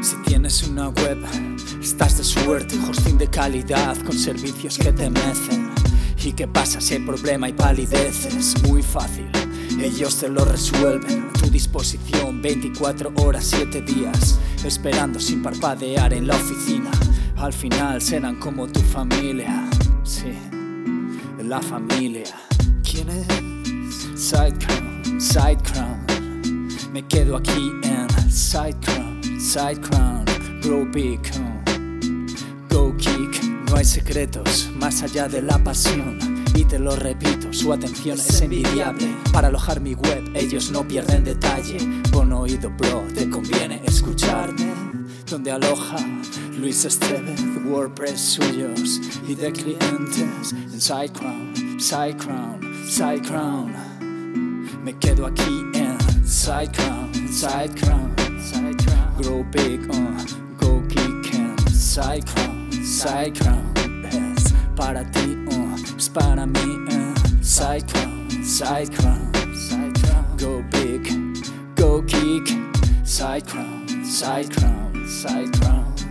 Si tienes una web, estás de suerte, hosting de calidad con servicios que te mecen. ¿Y qué pasa si hay problema y palideces? Muy fácil, ellos te lo resuelven. A tu disposición 24 horas, 7 días, esperando sin parpadear en la oficina. Al final serán como tu familia, sí, la familia. ¿Quién es? Sidecrown, Sidecrown. Me quedo aquí en Sidecrown, Sidecrown. Grow big, uh. go kick. No hay secretos más allá de la pasión. Y te lo repito, su atención es envidiable. Para alojar mi web, ellos no pierden detalle. Pon oído, bro, te conviene escucharme. Donde aloja Luis Estevez, WordPress suyos y de clientes. En SideCrown, SideCrown, SideCrown. Me quedo aquí en SideCrown, SideCrown, SideCrown. Grow big, uh, go kick and SideCrown. Side crown es para ti, uh, es para mí, uh, side crown, side crown, side crown, go big, go kick, side crown, side crown, side crown.